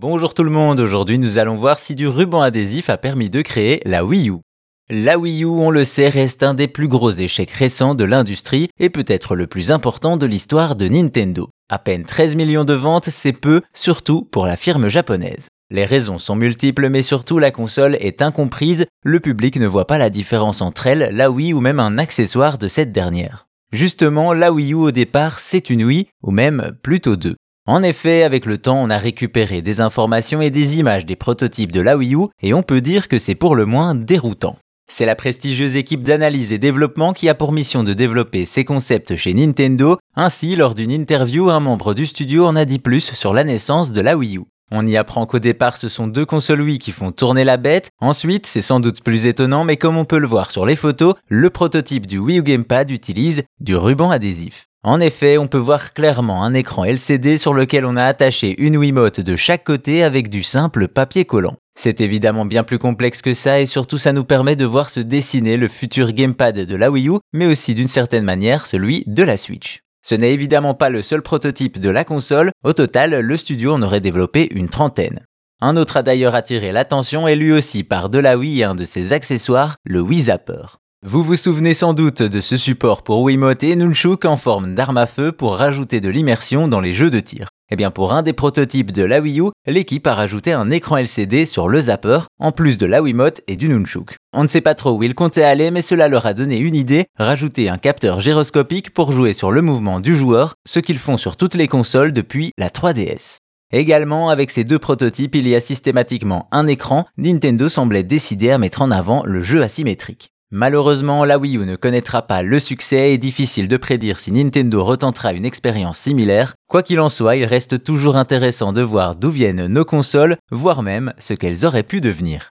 Bonjour tout le monde, aujourd'hui nous allons voir si du ruban adhésif a permis de créer la Wii U. La Wii U, on le sait, reste un des plus gros échecs récents de l'industrie et peut-être le plus important de l'histoire de Nintendo. À peine 13 millions de ventes, c'est peu, surtout pour la firme japonaise. Les raisons sont multiples, mais surtout la console est incomprise, le public ne voit pas la différence entre elle, la Wii ou même un accessoire de cette dernière. Justement, la Wii U au départ, c'est une Wii, ou même plutôt deux. En effet, avec le temps, on a récupéré des informations et des images des prototypes de la Wii U et on peut dire que c'est pour le moins déroutant. C'est la prestigieuse équipe d'analyse et développement qui a pour mission de développer ces concepts chez Nintendo. Ainsi, lors d'une interview, un membre du studio en a dit plus sur la naissance de la Wii U. On y apprend qu'au départ ce sont deux consoles Wii qui font tourner la bête. Ensuite, c'est sans doute plus étonnant, mais comme on peut le voir sur les photos, le prototype du Wii U Gamepad utilise du ruban adhésif. En effet, on peut voir clairement un écran LCD sur lequel on a attaché une Wiimote de chaque côté avec du simple papier collant. C'est évidemment bien plus complexe que ça et surtout ça nous permet de voir se dessiner le futur gamepad de la Wii U, mais aussi d'une certaine manière celui de la Switch. Ce n'est évidemment pas le seul prototype de la console, au total, le studio en aurait développé une trentaine. Un autre a d'ailleurs attiré l'attention et lui aussi par de la Wii et un de ses accessoires, le Wii Zapper. Vous vous souvenez sans doute de ce support pour Wiimote et Nunchuk en forme d'arme à feu pour rajouter de l'immersion dans les jeux de tir. Eh bien pour un des prototypes de la Wii U, l'équipe a rajouté un écran LCD sur le zapper, en plus de la Wiimote et du Nunchuk. On ne sait pas trop où ils comptaient aller, mais cela leur a donné une idée, rajouter un capteur gyroscopique pour jouer sur le mouvement du joueur, ce qu'ils font sur toutes les consoles depuis la 3DS. Également, avec ces deux prototypes, il y a systématiquement un écran, Nintendo semblait décider à mettre en avant le jeu asymétrique. Malheureusement, la Wii U ne connaîtra pas le succès et difficile de prédire si Nintendo retentera une expérience similaire. Quoi qu'il en soit, il reste toujours intéressant de voir d'où viennent nos consoles, voire même ce qu'elles auraient pu devenir.